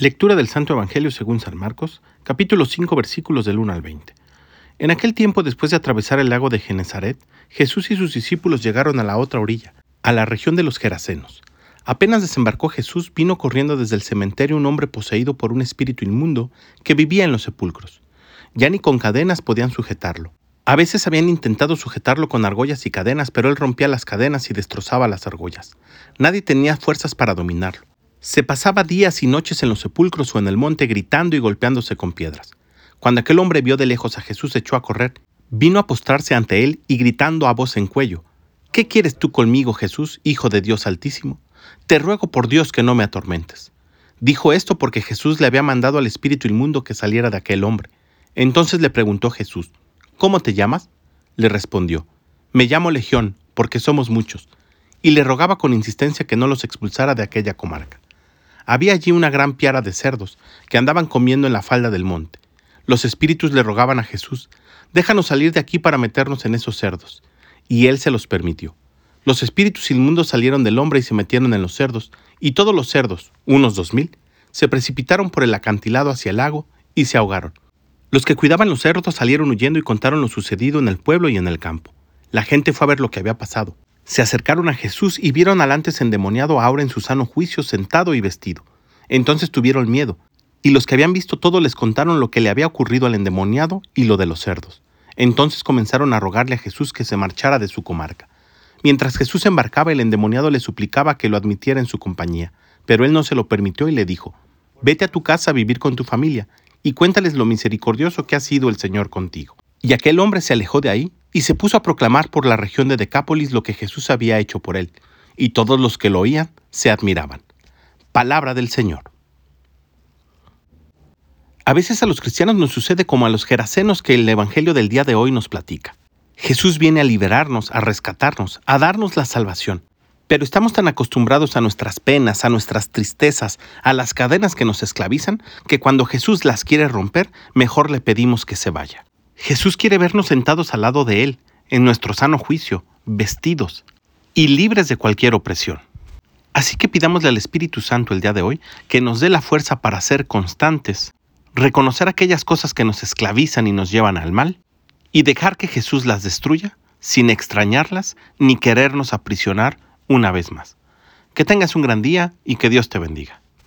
Lectura del Santo Evangelio según San Marcos, capítulo 5, versículos del 1 al 20. En aquel tiempo, después de atravesar el lago de Genezaret, Jesús y sus discípulos llegaron a la otra orilla, a la región de los Gerasenos. Apenas desembarcó Jesús, vino corriendo desde el cementerio un hombre poseído por un espíritu inmundo que vivía en los sepulcros. Ya ni con cadenas podían sujetarlo. A veces habían intentado sujetarlo con argollas y cadenas, pero él rompía las cadenas y destrozaba las argollas. Nadie tenía fuerzas para dominarlo. Se pasaba días y noches en los sepulcros o en el monte gritando y golpeándose con piedras. Cuando aquel hombre vio de lejos a Jesús echó a correr, vino a postrarse ante él y gritando a voz en cuello, ¿Qué quieres tú conmigo, Jesús, Hijo de Dios Altísimo? Te ruego por Dios que no me atormentes. Dijo esto porque Jesús le había mandado al espíritu inmundo que saliera de aquel hombre. Entonces le preguntó Jesús, ¿Cómo te llamas? Le respondió, Me llamo Legión, porque somos muchos, y le rogaba con insistencia que no los expulsara de aquella comarca. Había allí una gran piara de cerdos que andaban comiendo en la falda del monte. Los espíritus le rogaban a Jesús, déjanos salir de aquí para meternos en esos cerdos. Y él se los permitió. Los espíritus inmundos salieron del hombre y se metieron en los cerdos, y todos los cerdos, unos dos mil, se precipitaron por el acantilado hacia el lago y se ahogaron. Los que cuidaban los cerdos salieron huyendo y contaron lo sucedido en el pueblo y en el campo. La gente fue a ver lo que había pasado se acercaron a Jesús y vieron al antes endemoniado ahora en su sano juicio sentado y vestido. Entonces tuvieron miedo, y los que habían visto todo les contaron lo que le había ocurrido al endemoniado y lo de los cerdos. Entonces comenzaron a rogarle a Jesús que se marchara de su comarca. Mientras Jesús embarcaba, el endemoniado le suplicaba que lo admitiera en su compañía, pero él no se lo permitió y le dijo, Vete a tu casa a vivir con tu familia, y cuéntales lo misericordioso que ha sido el Señor contigo. Y aquel hombre se alejó de ahí y se puso a proclamar por la región de Decápolis lo que Jesús había hecho por él, y todos los que lo oían se admiraban. Palabra del Señor. A veces a los cristianos nos sucede como a los gerasenos que el Evangelio del día de hoy nos platica. Jesús viene a liberarnos, a rescatarnos, a darnos la salvación. Pero estamos tan acostumbrados a nuestras penas, a nuestras tristezas, a las cadenas que nos esclavizan, que cuando Jesús las quiere romper, mejor le pedimos que se vaya. Jesús quiere vernos sentados al lado de Él, en nuestro sano juicio, vestidos y libres de cualquier opresión. Así que pidámosle al Espíritu Santo el día de hoy que nos dé la fuerza para ser constantes, reconocer aquellas cosas que nos esclavizan y nos llevan al mal, y dejar que Jesús las destruya sin extrañarlas ni querernos aprisionar una vez más. Que tengas un gran día y que Dios te bendiga.